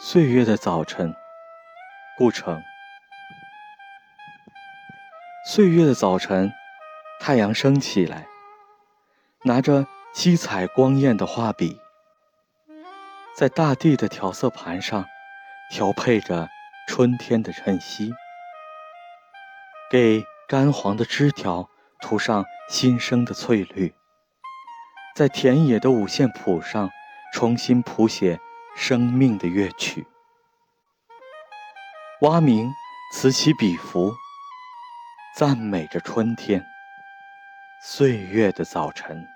岁月的早晨，顾城。岁月的早晨，太阳升起来，拿着七彩光艳的画笔，在大地的调色盘上调配着春天的晨曦，给干黄的枝条涂上新生的翠绿，在田野的五线谱上重新谱写。生命的乐曲，蛙鸣此起彼伏，赞美着春天，岁月的早晨。